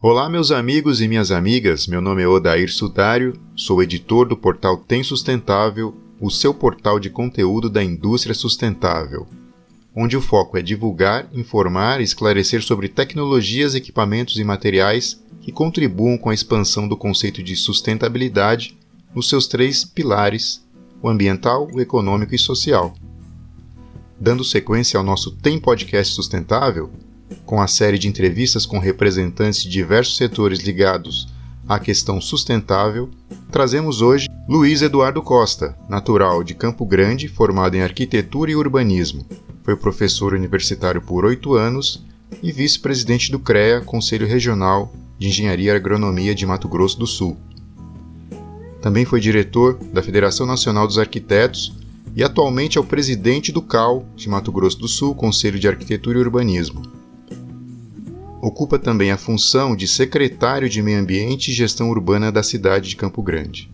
Olá, meus amigos e minhas amigas. Meu nome é Odair Sudário, sou editor do portal Tem Sustentável, o seu portal de conteúdo da indústria sustentável, onde o foco é divulgar, informar e esclarecer sobre tecnologias, equipamentos e materiais que contribuam com a expansão do conceito de sustentabilidade nos seus três pilares: o ambiental, o econômico e social. Dando sequência ao nosso Tem Podcast Sustentável, com a série de entrevistas com representantes de diversos setores ligados à questão sustentável, trazemos hoje Luiz Eduardo Costa, natural de Campo Grande, formado em arquitetura e urbanismo. Foi professor universitário por oito anos e vice-presidente do CREA, Conselho Regional de Engenharia e Agronomia de Mato Grosso do Sul. Também foi diretor da Federação Nacional dos Arquitetos e atualmente é o presidente do CAL de Mato Grosso do Sul, Conselho de Arquitetura e Urbanismo. Ocupa também a função de secretário de Meio Ambiente e Gestão Urbana da cidade de Campo Grande.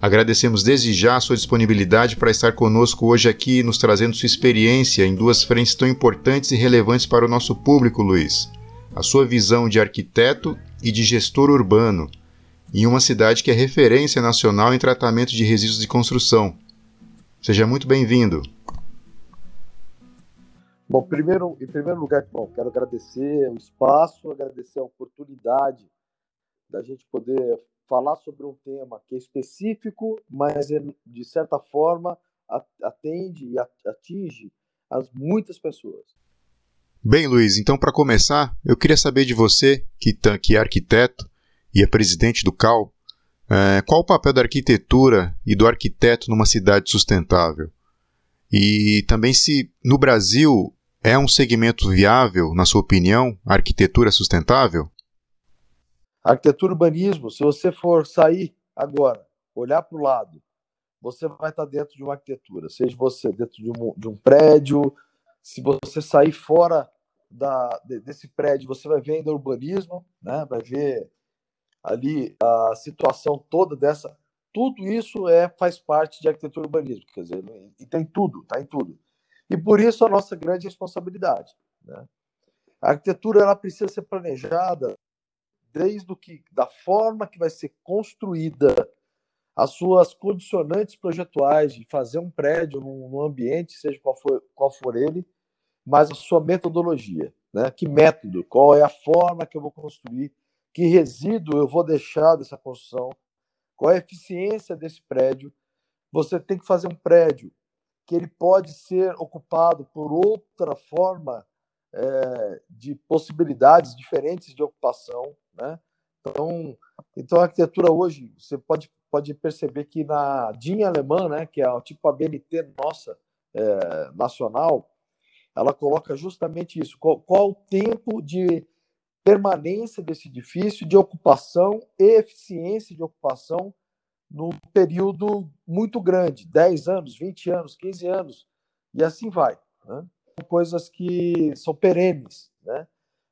Agradecemos desde já a sua disponibilidade para estar conosco hoje aqui, nos trazendo sua experiência em duas frentes tão importantes e relevantes para o nosso público, Luiz. A sua visão de arquiteto e de gestor urbano, em uma cidade que é referência nacional em tratamento de resíduos de construção. Seja muito bem-vindo. Bom, primeiro, em primeiro lugar, bom, quero agradecer o espaço, agradecer a oportunidade da gente poder falar sobre um tema que é específico, mas é, de certa forma atende e atinge as muitas pessoas. Bem, Luiz, então para começar, eu queria saber de você, que, que é arquiteto e é presidente do CAL, é, qual o papel da arquitetura e do arquiteto numa cidade sustentável? E também se no Brasil é um segmento viável, na sua opinião, a arquitetura sustentável? Arquitetura e urbanismo, se você for sair agora, olhar para o lado, você vai estar dentro de uma arquitetura, seja você dentro de um, de um prédio, se você sair fora da, desse prédio, você vai ver ainda urbanismo, né? vai ver ali a situação toda dessa. Tudo isso é, faz parte de arquitetura urbanismo, quer dizer, e tem tudo, está em tudo. E por isso a nossa grande responsabilidade. Né? A arquitetura ela precisa ser planejada desde o que, da forma que vai ser construída, as suas condicionantes projetuais de fazer um prédio num, ambiente, seja qual for, qual for ele, mas a sua metodologia. Né? Que método, qual é a forma que eu vou construir, que resíduo eu vou deixar dessa construção, qual é a eficiência desse prédio. Você tem que fazer um prédio que ele pode ser ocupado por outra forma é, de possibilidades diferentes de ocupação, né? Então, então a arquitetura hoje você pode pode perceber que na DIN alemã, né, que é o tipo a BNT nossa é, nacional, ela coloca justamente isso: qual, qual o tempo de permanência desse edifício, de ocupação e eficiência de ocupação num período muito grande 10 anos, 20 anos, 15 anos, e assim vai. Né? São coisas que são perenes. Né?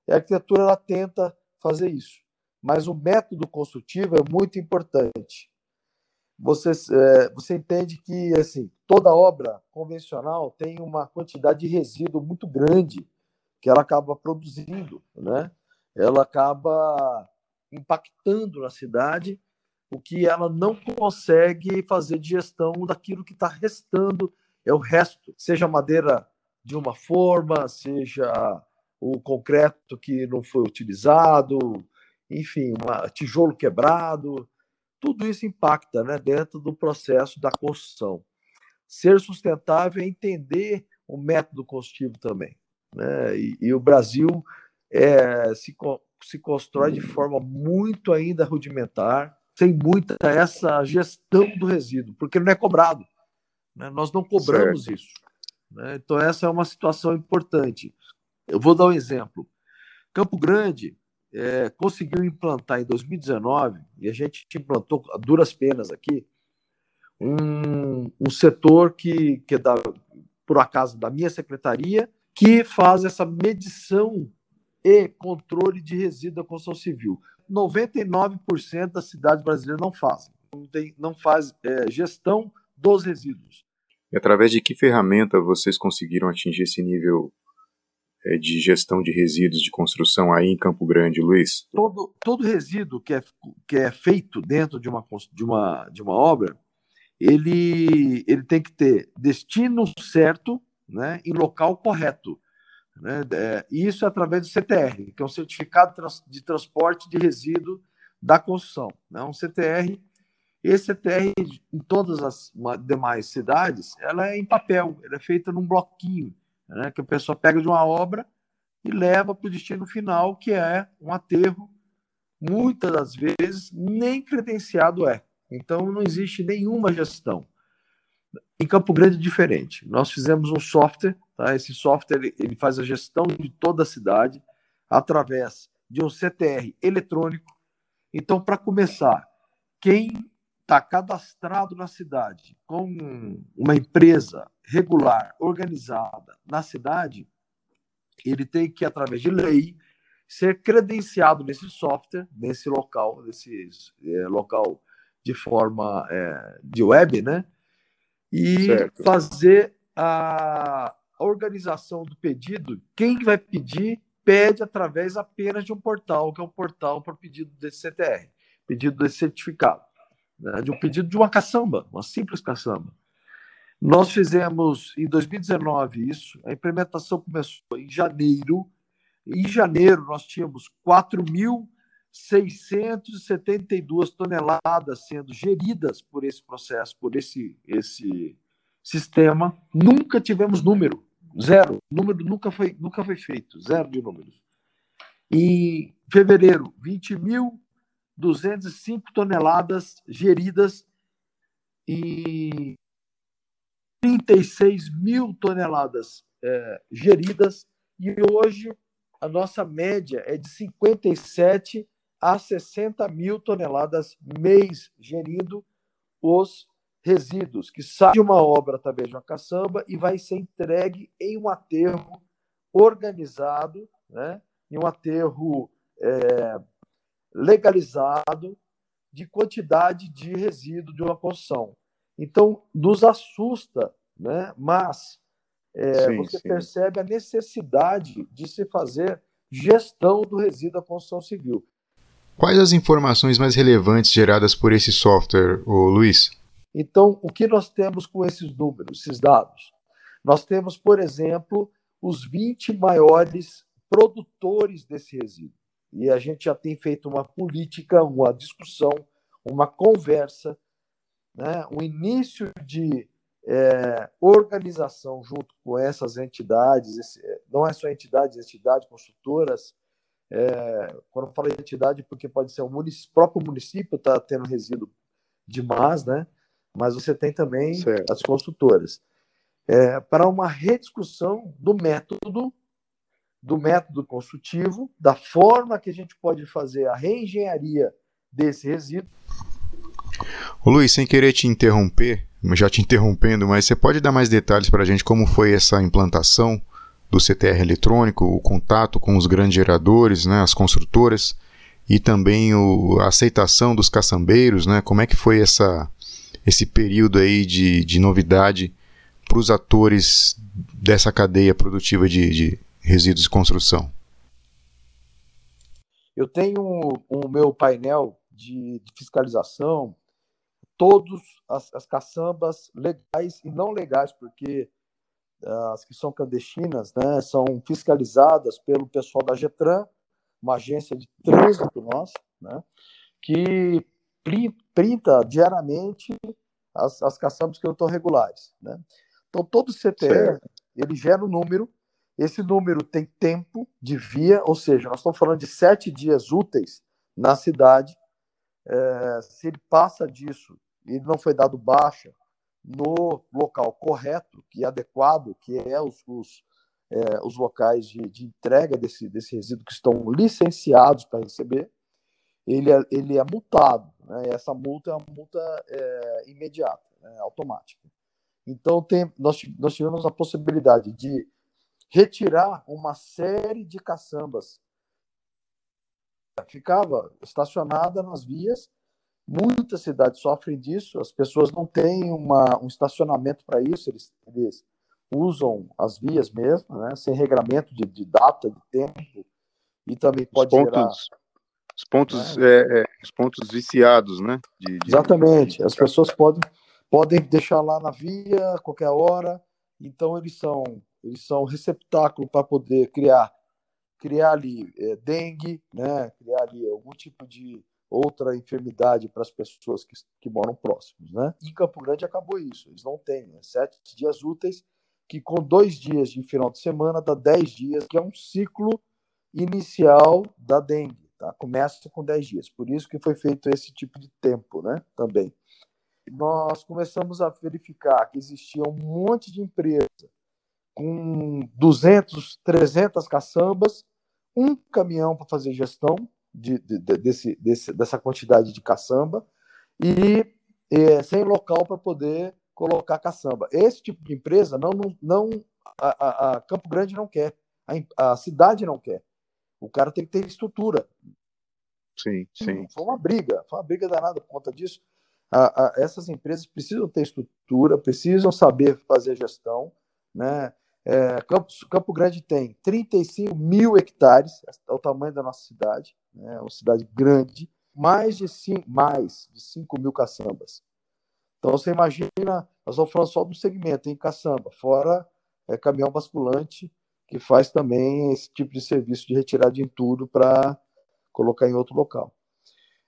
E a arquitetura ela tenta fazer isso. Mas o método construtivo é muito importante. Você, é, você entende que assim toda obra convencional tem uma quantidade de resíduo muito grande que ela acaba produzindo, né? Ela acaba impactando na cidade o que ela não consegue fazer de gestão daquilo que está restando, é o resto, seja madeira de uma forma, seja o concreto que não foi utilizado, enfim, tijolo quebrado, tudo isso impacta né, dentro do processo da construção. Ser sustentável é entender o método construtivo também. Né? E, e o Brasil é, se, se constrói de forma muito ainda rudimentar, tem muita essa gestão do resíduo, porque não é cobrado. Né? Nós não cobramos certo. isso. Né? Então, essa é uma situação importante. Eu vou dar um exemplo. Campo Grande é, conseguiu implantar em 2019, e a gente implantou a duras penas aqui, um, um setor que, que é da, por acaso da minha secretaria, que faz essa medição e controle de resíduo da construção civil. 99% das cidades brasileiras não fazem. não, tem, não faz é, gestão dos resíduos. E através de que ferramenta vocês conseguiram atingir esse nível é, de gestão de resíduos de construção aí em Campo Grande, Luiz? Todo, todo resíduo que é, que é feito dentro de uma, de uma, de uma obra, ele, ele tem que ter destino certo né, e local correto. Né? É, isso é através do CTR, que é um Certificado de Transporte de Resíduo da Construção. Né? Um CTR esse CTR, em todas as demais cidades, ela é em papel, ela é feita num bloquinho, né, que a pessoa pega de uma obra e leva para o destino final, que é um aterro, muitas das vezes nem credenciado é. Então não existe nenhuma gestão. Em Campo Grande é diferente. Nós fizemos um software, tá? esse software ele, ele faz a gestão de toda a cidade através de um CTR eletrônico. Então, para começar, quem está cadastrado na cidade com uma empresa regular, organizada na cidade, ele tem que, através de lei, ser credenciado nesse software, nesse local, nesse é, local de forma é, de web, né? E certo. fazer a organização do pedido. Quem vai pedir, pede através apenas de um portal, que é o um portal para pedido desse CTR, pedido desse certificado né, de um pedido de uma caçamba, uma simples caçamba. Nós fizemos em 2019 isso, a implementação começou em janeiro. Em janeiro, nós tínhamos 4.672 toneladas sendo geridas por esse processo, por esse, esse sistema. Nunca tivemos número, zero. Número nunca foi, nunca foi feito, zero de números. Em fevereiro, 20 mil 205 toneladas geridas e 36 mil toneladas é, geridas, e hoje a nossa média é de 57 a 60 mil toneladas mês gerindo os resíduos, que sai de uma obra através de uma caçamba e vai ser entregue em um aterro organizado, né, em um aterro é, legalizado de quantidade de resíduo de uma construção. Então, nos assusta, né? mas é, sim, você sim. percebe a necessidade de se fazer gestão do resíduo da construção civil. Quais as informações mais relevantes geradas por esse software, Luiz? Então, o que nós temos com esses números, esses dados? Nós temos, por exemplo, os 20 maiores produtores desse resíduo. E a gente já tem feito uma política, uma discussão, uma conversa, né? um início de é, organização junto com essas entidades, esse, é, não é só entidades, entidades consultoras. É, quando eu falo entidade, porque pode ser o município, próprio município está tendo resíduo demais, né? Mas você tem também certo. as consultoras. É, para uma rediscussão do método do método construtivo, da forma que a gente pode fazer a reengenharia desse resíduo. Ô Luiz, sem querer te interromper, já te interrompendo, mas você pode dar mais detalhes para a gente como foi essa implantação do CTR eletrônico, o contato com os grandes geradores, né, as construtoras e também o, a aceitação dos caçambeiros, né, como é que foi essa, esse período aí de, de novidade para os atores dessa cadeia produtiva de, de, resíduos de construção? Eu tenho o um, um meu painel de, de fiscalização, todos as, as, caçambas legais e não legais, porque uh, as que são clandestinas né, são fiscalizadas pelo pessoal da GETRAN, uma agência de trânsito nossa, né, que printa diariamente as, as caçambas que eu estou regulares. Né? Então, todo CTR, certo. ele gera um número esse número tem tempo de via, ou seja, nós estamos falando de sete dias úteis na cidade. É, se ele passa disso e não foi dado baixa no local correto, que é adequado, que é os, os, é, os locais de, de, entrega desse, desse resíduo que estão licenciados para receber, ele é, ele é multado. Né? E essa multa é uma multa é, imediata, né? automática. Então, tem, nós, nós tivemos a possibilidade de retirar uma série de caçambas. Ficava estacionada nas vias Muitas cidades sofrem disso, as pessoas não têm uma, um estacionamento para isso, eles, eles usam as vias mesmo, né, sem regramento de, de data, de tempo, e também pode os pontos, gerar... Os pontos, é, é, os pontos viciados, né? De, de, Exatamente, as pessoas podem, podem deixar lá na via a qualquer hora, então eles são, eles são receptáculo para poder criar criar ali é, dengue, né, criar ali algum tipo de outra enfermidade para as pessoas que, que moram próximos. Né? Em Campo Grande acabou isso, eles não têm né? sete dias úteis, que com dois dias de final de semana dá dez dias, que é um ciclo inicial da dengue. Tá? Começa com dez dias, por isso que foi feito esse tipo de tempo né? também. Nós começamos a verificar que existia um monte de empresa com 200, 300 caçambas, um caminhão para fazer gestão de, de, de, desse, desse, dessa quantidade de caçamba e é, sem local para poder colocar caçamba. Esse tipo de empresa não, não, não a, a, a Campo Grande não quer, a, a, cidade não quer. O cara tem que ter estrutura. Sim, sim. Foi uma briga, foi uma briga danada por conta disso. essas empresas precisam ter estrutura, precisam saber fazer gestão, né? É, Campo, Campo, Grande tem 35 mil hectares, é o tamanho da nossa cidade, né, é uma cidade grande, mais de, cinco, mais de 5 mil caçambas. Então você imagina, nós estamos falando só do segmento em caçamba, fora é, caminhão basculante, que faz também esse tipo de serviço de retirada de entulho para colocar em outro local.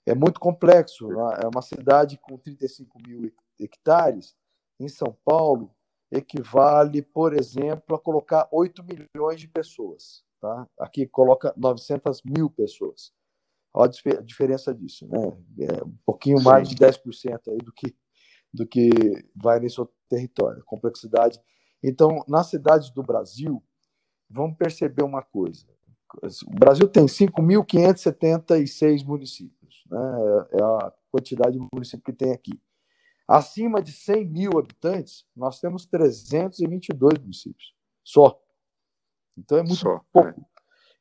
É muito complexo, né? é uma cidade com 35 mil hectares, em São Paulo, equivale, por exemplo, a colocar 8 milhões de pessoas. Tá? Aqui coloca 900 mil pessoas. Olha a diferença disso, né? É um pouquinho mais de 10% aí do que, do que vai nesse outro território, complexidade. Então, nas cidades do Brasil, vamos perceber uma coisa. O Brasil tem 5.576 municípios, né? é a quantidade de municípios que tem aqui. Acima de 100 mil habitantes, nós temos 322 municípios. Só. Então é muito Só, pouco. É.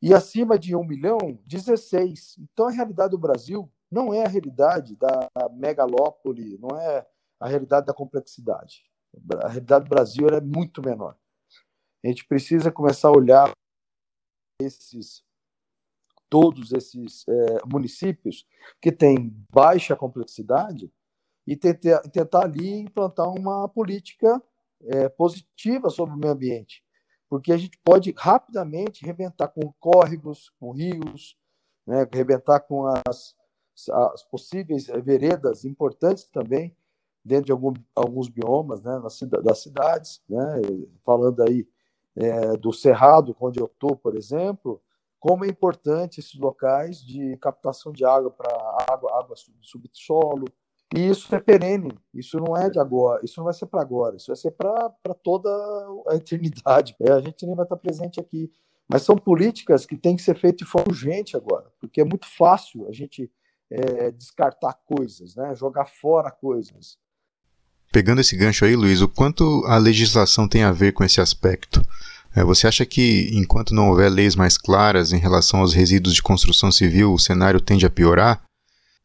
E acima de 1 milhão, 16. Então a realidade do Brasil não é a realidade da megalópole, não é a realidade da complexidade. A realidade do Brasil é muito menor. A gente precisa começar a olhar esses todos esses é, municípios que têm baixa complexidade e tentar, tentar ali implantar uma política é, positiva sobre o meio ambiente, porque a gente pode rapidamente rebentar com córregos, com rios, né, rebentar com as, as possíveis veredas importantes também dentro de algum, alguns biomas né, nas, das cidades, né, falando aí é, do Cerrado, onde eu estou, por exemplo, como é importante esses locais de captação de água para água, água subsolo, e isso é perene, isso não é de agora, isso não vai ser para agora, isso vai ser para toda a eternidade. É, a gente nem vai estar presente aqui. Mas são políticas que têm que ser feitas de forma urgente agora, porque é muito fácil a gente é, descartar coisas, né? jogar fora coisas. Pegando esse gancho aí, Luiz, o quanto a legislação tem a ver com esse aspecto? É, você acha que, enquanto não houver leis mais claras em relação aos resíduos de construção civil, o cenário tende a piorar?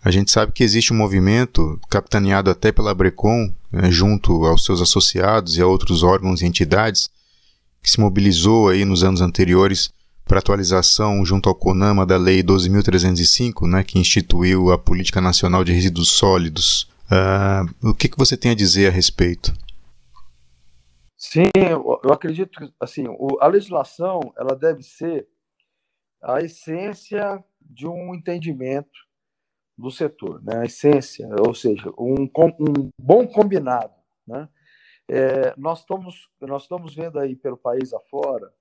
A gente sabe que existe um movimento, capitaneado até pela Brecon, né, junto aos seus associados e a outros órgãos e entidades, que se mobilizou aí nos anos anteriores para atualização junto ao CONAMA da Lei 12.305, né, que instituiu a Política Nacional de Resíduos Sólidos. Uh, o que, que você tem a dizer a respeito? Sim, eu acredito que assim, a legislação ela deve ser a essência de um entendimento do setor, né? a essência, ou seja, um, um bom combinado. Né? É, nós, estamos, nós estamos vendo aí pelo país afora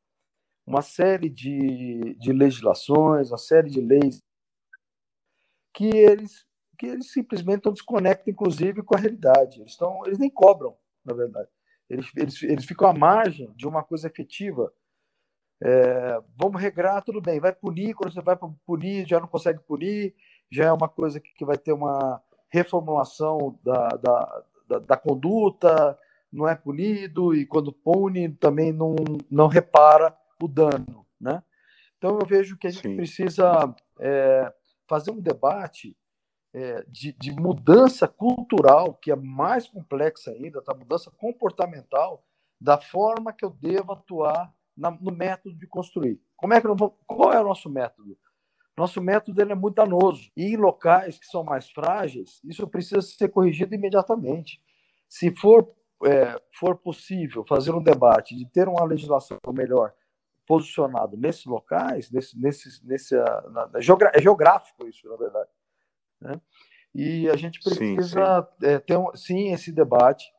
uma série de, de legislações, uma série de leis que eles, que eles simplesmente estão desconectam, inclusive, com a realidade. Eles, estão, eles nem cobram, na verdade. Eles, eles, eles ficam à margem de uma coisa efetiva. É, vamos regrar, tudo bem, vai punir, quando você vai punir, já não consegue punir, já é uma coisa que, que vai ter uma reformulação da, da, da, da, conduta, não é punido, e quando pune também não, não repara o dano. Né? Então eu vejo que a gente Sim. precisa é, fazer um debate é, de, de, mudança cultural, que é mais complexa ainda, da tá? mudança comportamental, da forma que eu devo atuar na, no método de construir. Como é que vou, qual é o nosso método? Nosso método ele é muito danoso. E em locais que são mais frágeis, isso precisa ser corrigido imediatamente. Se for, é, for possível fazer um debate de ter uma legislação melhor posicionado nesses locais, nesse, nesse, nesse, na, na, é geográfico isso, na verdade. Né? E a gente precisa sim, sim. É, ter, um, sim, esse debate.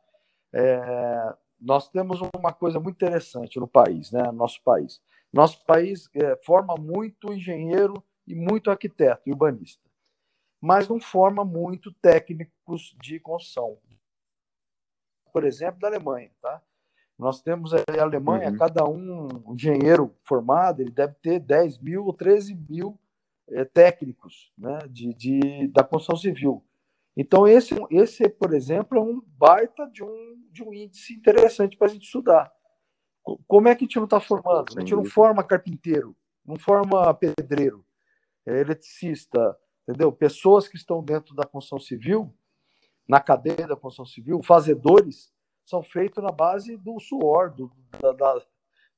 É, nós temos uma coisa muito interessante no país, né? Nosso país. Nosso país é, forma muito engenheiro e muito arquiteto e urbanista, mas não forma muito técnicos de construção. Por exemplo, da Alemanha, tá? Nós temos a Alemanha, uhum. cada um engenheiro formado, ele deve ter 10 mil ou 13 mil é, técnicos né, de, de, da construção civil. Então, esse, esse, por exemplo, é um baita de um, de um índice interessante para a gente estudar. Como é que a gente não está formando? A gente não forma carpinteiro, não forma pedreiro, é eletricista, entendeu? Pessoas que estão dentro da construção civil, na cadeia da construção civil, fazedores, são feitos na base do suor, do, da, da,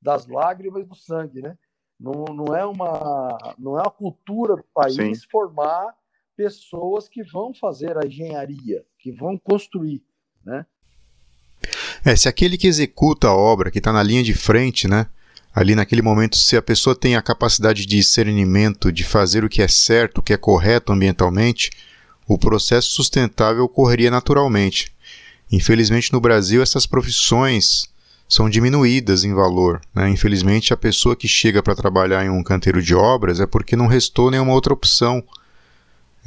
das lágrimas e do sangue, né? Não, não, é uma, não é uma cultura do país Sim. formar pessoas que vão fazer a engenharia, que vão construir, né? É, se aquele que executa a obra, que está na linha de frente, né? Ali naquele momento, se a pessoa tem a capacidade de discernimento, de fazer o que é certo, o que é correto ambientalmente, o processo sustentável ocorreria naturalmente. Infelizmente, no Brasil, essas profissões são diminuídas em valor. Né? Infelizmente, a pessoa que chega para trabalhar em um canteiro de obras é porque não restou nenhuma outra opção.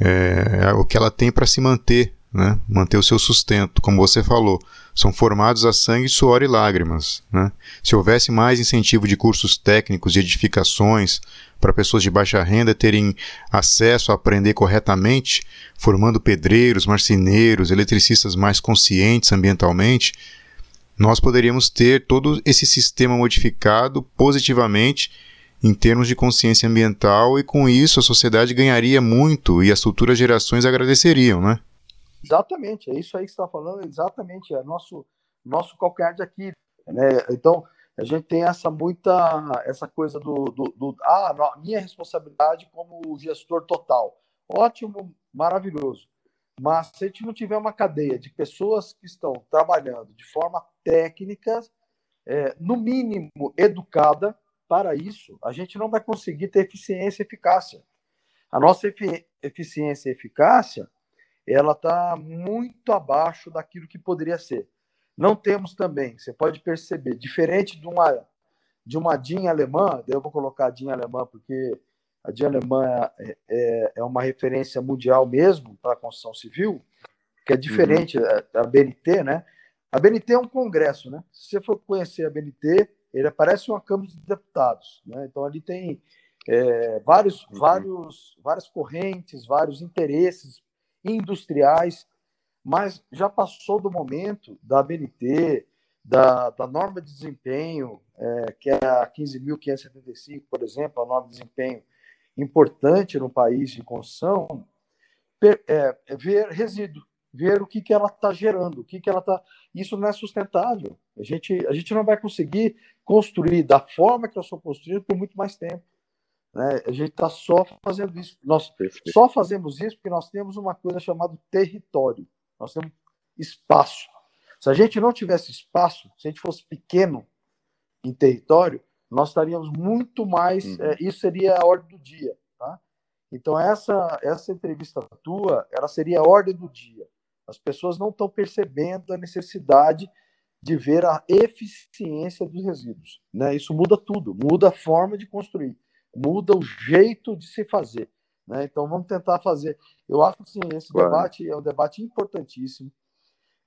É, é o que ela tem para se manter, né? manter o seu sustento. Como você falou, são formados a sangue, suor e lágrimas. Né? Se houvesse mais incentivo de cursos técnicos e edificações para pessoas de baixa renda terem acesso a aprender corretamente, formando pedreiros, marceneiros, eletricistas mais conscientes ambientalmente, nós poderíamos ter todo esse sistema modificado positivamente em termos de consciência ambiental e com isso a sociedade ganharia muito e as futuras gerações agradeceriam, né? Exatamente, é isso aí que você está falando, exatamente, é nosso, nosso calcanhar de aqui. Né? Então, a gente tem essa muita, essa coisa do, do, do ah, minha responsabilidade como gestor total. Ótimo, maravilhoso. Mas se a gente não tiver uma cadeia de pessoas que estão trabalhando de forma técnica, é, no mínimo educada para isso, a gente não vai conseguir ter eficiência e eficácia. A nossa eficiência e eficácia ela está muito abaixo daquilo que poderia ser. Não temos também, você pode perceber, diferente de uma de uma DIN alemã, eu vou colocar a DIN alemã porque a DIN alemã é, é, é uma referência mundial mesmo para a construção civil, que é diferente uhum. da BNT, né? A BNT é um congresso, né? Se você for conhecer a BNT, ele parece uma Câmara de Deputados, né? Então ali tem é, vários, uhum. vários, várias correntes, vários interesses industriais, mas já passou do momento da BNT, da, da norma de desempenho, é, que é a 15.575, por exemplo, a norma de desempenho importante no país de construção, é, é ver resíduo, ver o que, que ela está gerando, o que, que ela está. Isso não é sustentável. A gente, a gente não vai conseguir construir da forma que eu sou construído por muito mais tempo. Né? A gente está só fazendo isso. Nós só fazemos isso porque nós temos uma coisa chamada território. Nós temos espaço. Se a gente não tivesse espaço, se a gente fosse pequeno em território, nós estaríamos muito mais. Uhum. É, isso seria a ordem do dia, tá? Então essa essa entrevista tua, ela seria a ordem do dia. As pessoas não estão percebendo a necessidade de ver a eficiência dos resíduos, né? Isso muda tudo, muda a forma de construir, muda o jeito de se fazer, né? Então vamos tentar fazer. Eu acho que sim, esse claro. debate é um debate importantíssimo.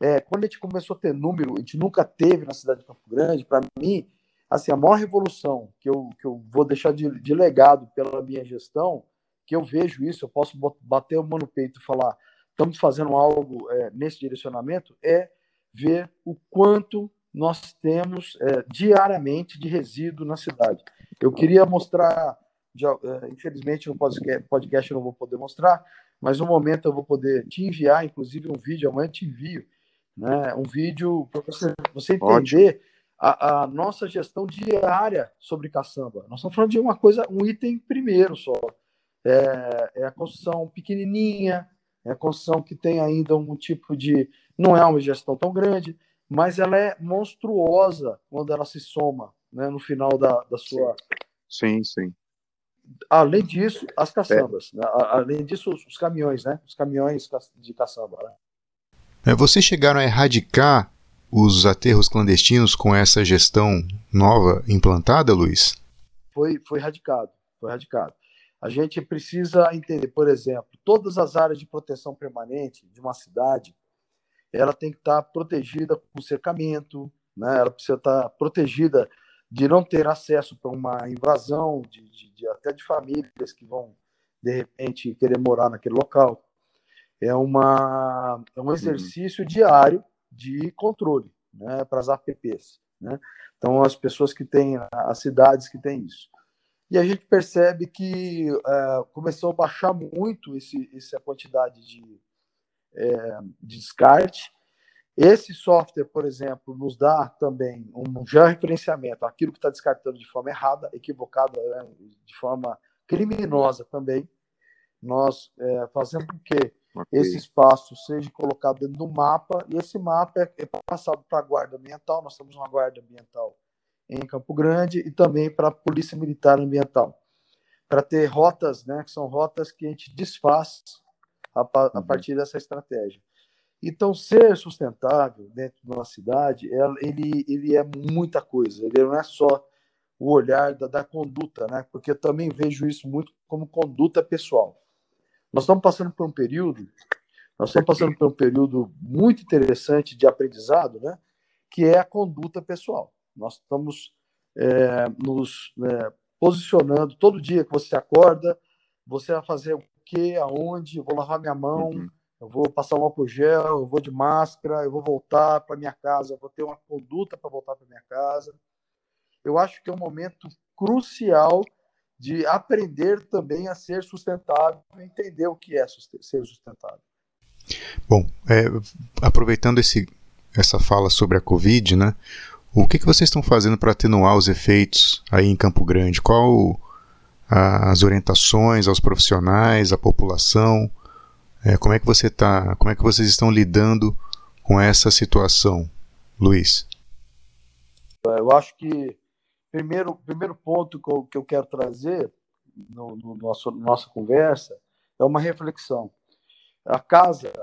É, quando a gente começou a ter número, a gente nunca teve na cidade de Campo Grande. Para mim, assim, a maior revolução que eu, que eu vou deixar de, de legado pela minha gestão, que eu vejo isso, eu posso bater o mão no peito e falar, estamos fazendo algo é, nesse direcionamento, é ver o quanto nós temos é, diariamente de resíduo na cidade. Eu queria mostrar, já, é, infelizmente no podcast, podcast eu não vou poder mostrar, mas no momento eu vou poder te enviar, inclusive, um vídeo, amanhã eu te envio, né, um vídeo para você, você entender a, a, nossa gestão diária sobre caçamba. Nós estamos falando de uma coisa, um item primeiro só. É, é a construção pequenininha, é a construção que tem ainda um tipo de. Não é uma gestão tão grande, mas ela é monstruosa quando ela se soma né, no final da, da sua. Sim, sim. Além disso, as caçambas. É. Né? Além disso, os caminhões, né? Os caminhões de caçamba. Né? É, vocês chegaram a erradicar os aterros clandestinos com essa gestão nova implantada, Luiz? Foi, foi radicado, foi radicado. A gente precisa entender, por exemplo, todas as áreas de proteção permanente de uma cidade, ela tem que estar protegida com cercamento, né? ela precisa estar protegida de não ter acesso para uma invasão, de, de, de, até de famílias que vão, de repente, querer morar naquele local. É, uma, é um exercício uhum. diário de controle né, para as APPs. Né? Então, as pessoas que têm, as cidades que têm isso. E a gente percebe que é, começou a baixar muito esse, essa quantidade de, é, de descarte. Esse software, por exemplo, nos dá também um referenciamento aquilo que está descartando de forma errada, equivocada, né, de forma criminosa também. Nós é, fazemos o quê? Okay. Esse espaço seja colocado dentro do mapa e esse mapa é, é passado para a guarda ambiental. Nós temos uma guarda ambiental em Campo Grande e também para a Polícia Militar Ambiental, para ter rotas, né, que são rotas que a gente desfaz a, a uhum. partir dessa estratégia. Então, ser sustentável dentro de uma cidade, ele, ele é muita coisa. Ele não é só o olhar da, da conduta, né? Porque eu também vejo isso muito como conduta pessoal. Nós estamos passando por um período, nós estamos passando por um período muito interessante de aprendizado, né? Que é a conduta pessoal. Nós estamos é, nos é, posicionando todo dia que você acorda, você vai fazer o quê, aonde, eu vou lavar minha mão, uhum. eu vou passar um álcool gel, eu vou de máscara, eu vou voltar para minha casa, eu vou ter uma conduta para voltar para minha casa. Eu acho que é um momento crucial de aprender também a ser sustentável, entender o que é ser sustentável. Bom, é, aproveitando esse, essa fala sobre a Covid, né? O que, que vocês estão fazendo para atenuar os efeitos aí em Campo Grande? Qual a, as orientações aos profissionais, à população? É, como é que você tá? Como é que vocês estão lidando com essa situação, Luiz? Eu acho que primeiro primeiro ponto que eu, que eu quero trazer no, no nossa conversa é uma reflexão. A casa,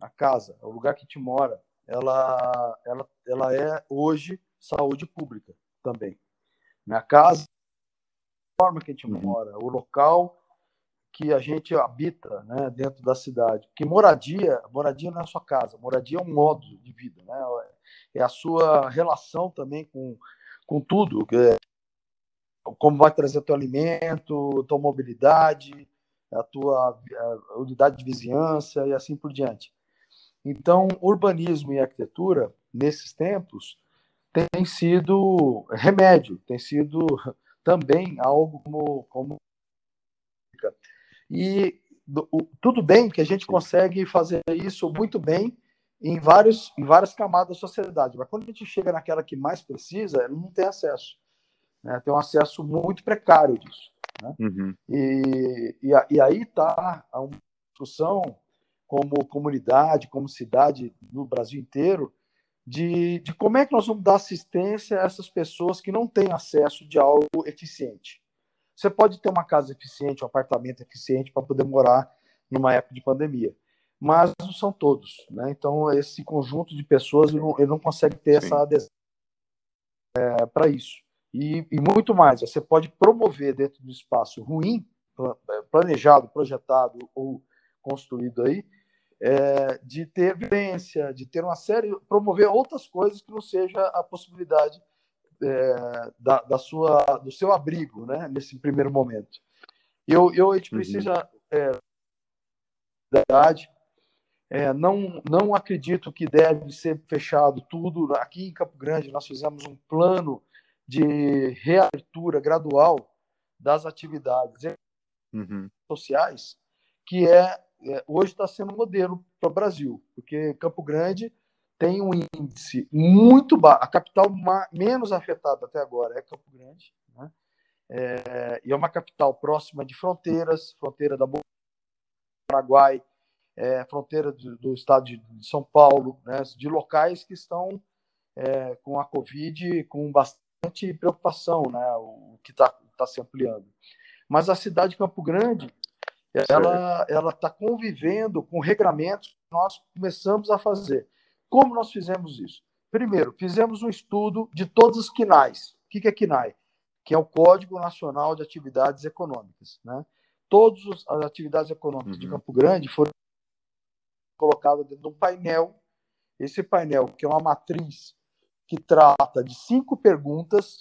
a casa, o lugar que te mora, ela ela ela é hoje saúde pública também. Minha casa, a forma que a gente uhum. mora, o local que a gente habita né, dentro da cidade. Porque moradia, moradia não é a sua casa, moradia é um modo de vida, né? é a sua relação também com, com tudo, é, como vai trazer teu alimento, tua mobilidade, a tua a unidade de vizinhança e assim por diante. Então, urbanismo e arquitetura, nesses tempos, tem sido remédio, tem sido também algo como. como... E tudo bem que a gente consegue fazer isso muito bem em, vários, em várias camadas da sociedade, mas quando a gente chega naquela que mais precisa, não tem acesso. Né? Tem um acesso muito precário disso. Né? Uhum. E, e, e, aí está a discussão como comunidade, como cidade no Brasil inteiro, de, de como é que nós vamos dar assistência a essas pessoas que não têm acesso de algo eficiente. Você pode ter uma casa eficiente, um apartamento eficiente para poder morar numa época de pandemia, mas não são todos. Né? Então, esse conjunto de pessoas ele não, ele não consegue ter Sim. essa adesão é, para isso. E, e, muito mais, você pode promover dentro do espaço ruim, planejado, projetado ou construído aí, é, de ter violência, de ter uma série, promover outras coisas que não seja a possibilidade é, da, da, sua, do seu abrigo, né, nesse primeiro momento. Eu, eu a gente uhum. precisa, é, verdade, é, não, não acredito que deve ser fechado tudo. Aqui em Campo Grande, nós fizemos um plano de reabertura gradual das atividades uhum. sociais, que é, hoje está sendo modelo para o Brasil, porque Campo Grande tem um índice muito baixo, a capital menos afetada até agora é Campo Grande, né? é, e é uma capital próxima de fronteiras, fronteira da Paraguai, é, fronteira do, do, estado de, São Paulo, né? de locais que estão é, com a Covid com bastante preocupação, né? o que está tá se ampliando. Mas a cidade de Campo Grande ela ela está convivendo com regramentos que nós começamos a fazer. Como nós fizemos isso? Primeiro, fizemos um estudo de todos os quinais. O que é quinai? Que é o Código Nacional de Atividades Econômicas. Né? Todas as atividades econômicas uhum. de Campo Grande foram colocadas dentro de um painel. Esse painel, que é uma matriz que trata de cinco perguntas,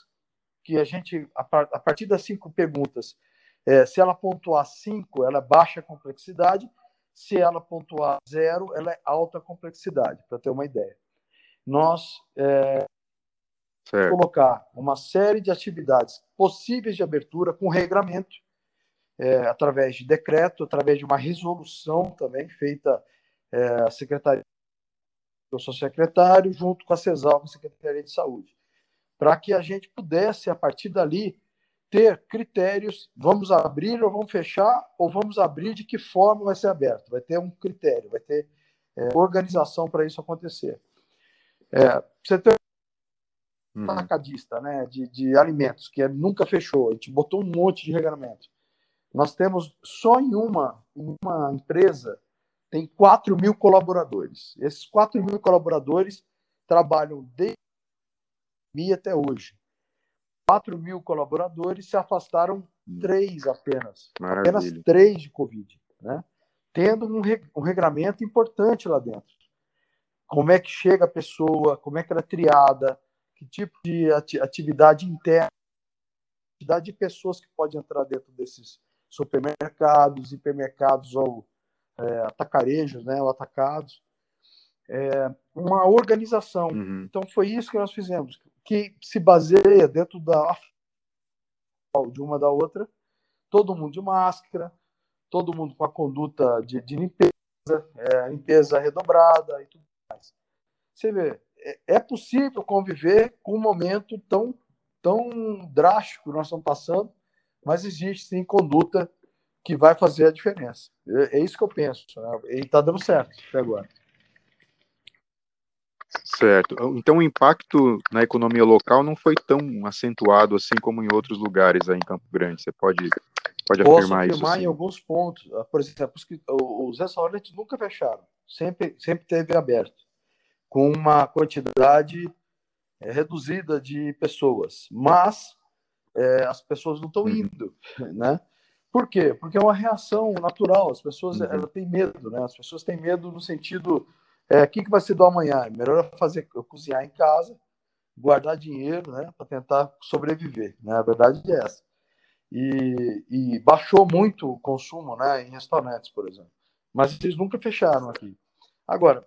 que a gente, a partir das cinco perguntas, é, se ela pontuar 5, ela é baixa complexidade. Se ela pontuar 0, ela é alta complexidade, para ter uma ideia. Nós é, colocar uma série de atividades possíveis de abertura com regramento, é, através de decreto, através de uma resolução também feita é, a Secretaria, eu sou secretário, junto com a CESAL, a Secretaria de Saúde, para que a gente pudesse, a partir dali, ter critérios, vamos abrir ou vamos fechar, ou vamos abrir de que forma vai ser aberto. Vai ter um critério, vai ter é, organização para isso acontecer. É, você tem um uhum. atacadista né, de, de alimentos, que é, nunca fechou, a gente botou um monte de regulamento. Nós temos só em uma, uma empresa, tem 4 mil colaboradores. Esses 4 mil colaboradores trabalham desde até hoje. 4 mil colaboradores, se afastaram hum. três apenas. Maravilha. Apenas três de Covid. Né? Tendo um, um regramento importante lá dentro. Como é que chega a pessoa, como é que ela é triada, que tipo de atividade interna, quantidade de pessoas que pode entrar dentro desses supermercados, hipermercados ou é, atacarejos, né, ou atacados. É, uma organização. Uhum. Então foi isso que nós fizemos que se baseia dentro da de uma da outra, todo mundo de máscara, todo mundo com a conduta de, de limpeza, é, limpeza redobrada e tudo mais. Você vê, é, é possível conviver com um momento tão, tão drástico que nós estamos passando, mas existe sim conduta que vai fazer a diferença. É, é isso que eu penso. Né? E está dando certo até agora. Certo. Então o impacto na economia local não foi tão acentuado assim como em outros lugares aí em Campo Grande. Você pode, pode Posso afirmar, isso? afirmar em alguns pontos. Ah, por exemplo, os restaurantes nunca fecharam, sempre, sempre teve aberto, com uma quantidade é, reduzida de pessoas. Mas é, as pessoas não estão uhum. indo, né? Por quê? Porque é uma reação natural. As pessoas uhum. têm medo, né? As pessoas têm medo no sentido é, o que, que vai ser do amanhã? Melhor fazer eu cozinhar em casa, guardar dinheiro, né, para tentar sobreviver. Né? A verdade é essa. E, e, baixou muito o consumo, né, em restaurantes, por exemplo. Mas eles nunca fecharam aqui. Agora,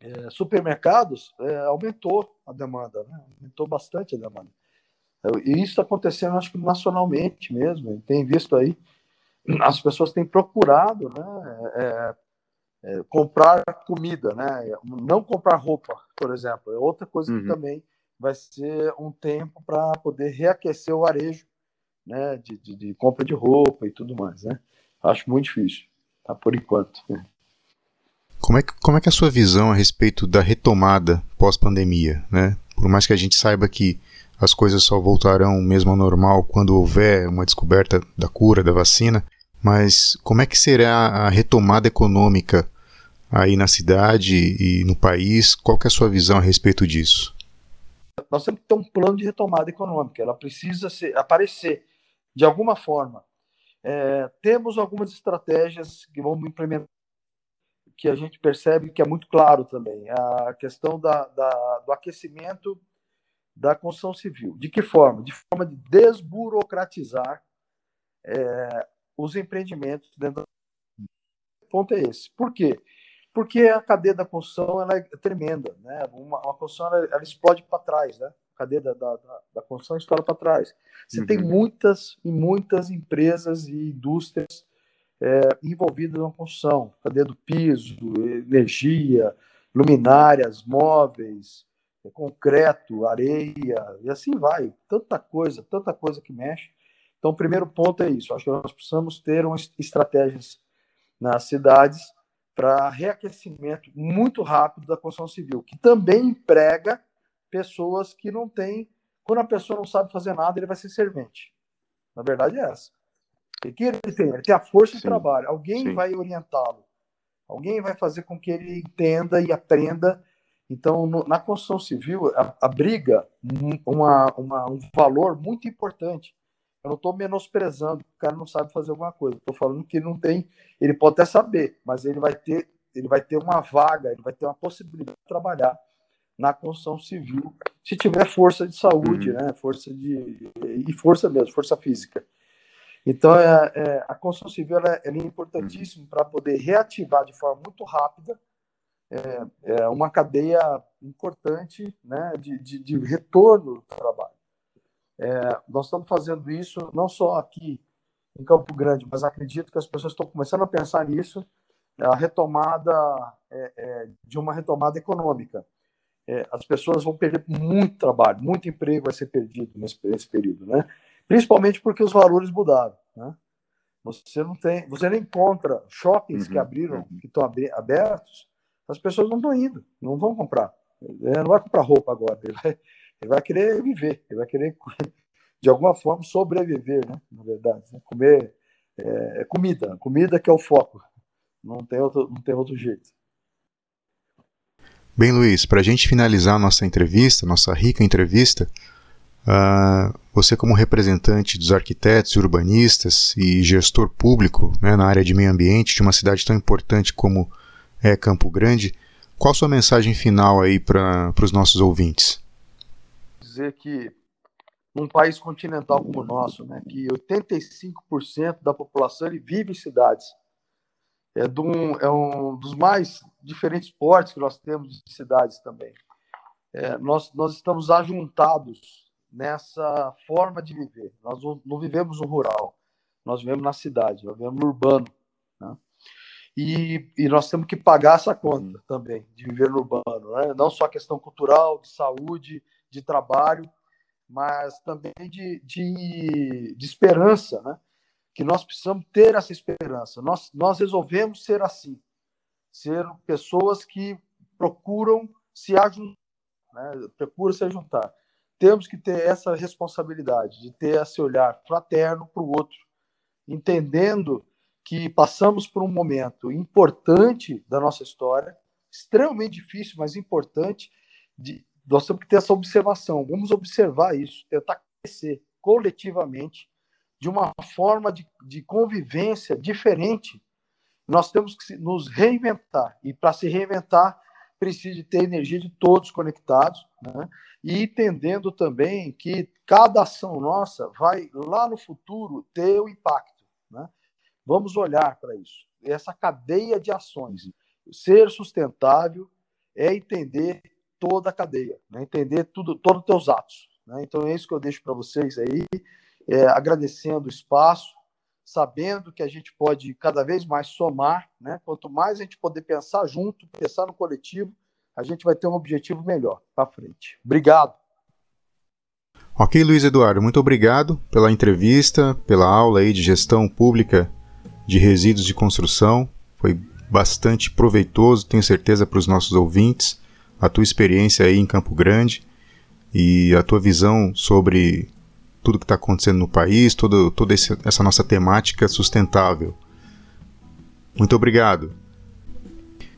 é, supermercados é, aumentou a demanda, né? aumentou bastante a demanda. E isso está acontecendo, acho que nacionalmente mesmo. Tem visto aí, as pessoas têm procurado né, é, é, comprar comida, né? Não comprar roupa, por exemplo, é outra coisa uhum. que também vai ser um tempo para poder reaquecer o varejo, né? De, de, de, compra de roupa e tudo mais, né? Acho muito difícil, tá? Por enquanto. Como é que, como é que é a sua visão a respeito da retomada pós-pandemia, né? Por mais que a gente saiba que as coisas só voltarão mesmo ao normal quando houver uma descoberta da cura, da vacina, mas como é que será a retomada econômica aí na cidade e no país? Qual é a sua visão a respeito disso? Nós temos que ter um plano de retomada econômica. Ela precisa aparecer de alguma forma. É, temos algumas estratégias que vamos implementar que a gente percebe que é muito claro também. A questão da, da, do aquecimento da construção civil. De que forma? De forma de desburocratizar é, os empreendimentos dentro O ponto é esse. Por quê? Porque a cadeia da construção ela é tremenda, né? Uma, uma construção ela, ela explode para trás, né? A cadeia da, da, da construção explode para trás. Você uhum. tem muitas e muitas empresas e indústrias é, envolvidas na construção, cadeia do piso, energia, luminárias, móveis, é, concreto, areia, e assim vai. Tanta coisa, tanta coisa que mexe. Então, o primeiro ponto é isso. Acho que nós precisamos ter umas estratégias nas cidades para reaquecimento muito rápido da construção civil, que também emprega pessoas que não têm. Quando a pessoa não sabe fazer nada, ele vai ser servente. Na verdade, é essa. O que ele tem? Ele tem a força sim, de trabalho. Alguém sim. vai orientá-lo. Alguém vai fazer com que ele entenda e aprenda. Então, no, na construção civil, abriga uma, uma, um valor muito importante. Eu não estou menosprezando o cara não sabe fazer alguma coisa. Estou falando que ele não tem. Ele pode até saber, mas ele vai ter, ele vai ter uma vaga, ele vai ter uma possibilidade de trabalhar na construção civil, se tiver força de saúde, uhum. né? Força de e força mesmo, força física. Então, é, é, a construção civil ela, ela é importantíssima uhum. para poder reativar de forma muito rápida é, é uma cadeia importante né, de, de, de retorno do trabalho. É, nós estamos fazendo isso não só aqui em Campo Grande, mas acredito que as pessoas estão começando a pensar nisso, a retomada é, é, de uma retomada econômica. É, as pessoas vão perder muito trabalho, muito emprego vai ser perdido nesse, nesse período, né? Principalmente porque os valores mudaram, né? Você não tem, você nem encontra shoppings uhum, que abriram, uhum. que estão abertos, as pessoas não estão indo, não vão comprar. Ele não vai comprar roupa agora, ele vai, ele vai querer viver, ele vai querer de alguma forma sobreviver, né? Na verdade, né? comer é, é comida, comida que é o foco. Não tem outro, não tem outro jeito. Bem, Luiz, para a gente finalizar nossa entrevista, nossa rica entrevista, Uh, você, como representante dos arquitetos urbanistas e gestor público né, na área de meio ambiente de uma cidade tão importante como é Campo Grande, qual a sua mensagem final aí para os nossos ouvintes? Dizer que num país continental como o nosso, né, que 85% da população ele vive em cidades, é, um, é um dos mais diferentes portes que nós temos de cidades também. É, nós, nós estamos ajuntados nessa forma de viver. Nós não vivemos no rural, nós vivemos na cidade, nós vivemos no urbano. Né? E, e, nós temos que pagar essa conta também, de viver no urbano. Né? Não só a questão cultural, de saúde, de trabalho, mas também de, de, de esperança, né? que nós precisamos ter essa esperança. Nós, nós resolvemos ser assim, ser pessoas que procuram se ajuntar, né? procuram se juntar temos que ter essa responsabilidade de ter esse olhar fraterno para o outro, entendendo que passamos por um momento importante da nossa história, extremamente difícil, mas importante. De, nós temos que ter essa observação. Vamos observar isso, tentar crescer coletivamente de uma forma de, de convivência diferente. Nós temos que nos reinventar e para se reinventar precisa ter energia de todos conectados, né? e entendendo também que cada ação nossa vai lá no futuro ter o impacto. Né? Vamos olhar para isso. Essa cadeia de ações. Ser sustentável é entender toda a cadeia, né? entender tudo, todos os teus atos. Né? Então é isso que eu deixo para vocês aí, é, agradecendo o espaço, sabendo que a gente pode cada vez mais somar, né? Quanto mais a gente poder pensar junto, pensar no coletivo, a gente vai ter um objetivo melhor para frente. Obrigado. Ok, Luiz Eduardo, muito obrigado pela entrevista, pela aula aí de gestão pública de resíduos de construção. Foi bastante proveitoso, tenho certeza, para os nossos ouvintes, a tua experiência aí em Campo Grande e a tua visão sobre tudo que está acontecendo no país, todo, toda essa nossa temática sustentável. Muito obrigado.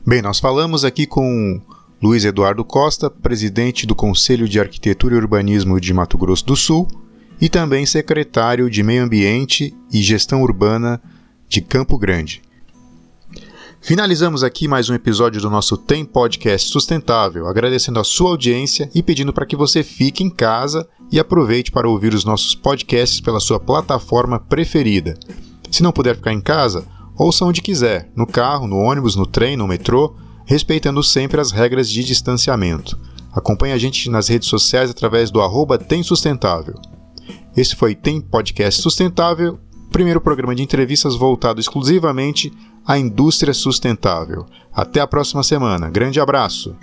Bem, nós falamos aqui com Luiz Eduardo Costa, presidente do Conselho de Arquitetura e Urbanismo de Mato Grosso do Sul e também secretário de Meio Ambiente e Gestão Urbana de Campo Grande. Finalizamos aqui mais um episódio do nosso Tem Podcast Sustentável, agradecendo a sua audiência e pedindo para que você fique em casa e aproveite para ouvir os nossos podcasts pela sua plataforma preferida. Se não puder ficar em casa, ouça onde quiser, no carro, no ônibus, no trem, no metrô, respeitando sempre as regras de distanciamento. Acompanhe a gente nas redes sociais através do arroba Tem Sustentável. Esse foi Tem Podcast Sustentável primeiro programa de entrevistas voltado exclusivamente à indústria sustentável. Até a próxima semana. Grande abraço!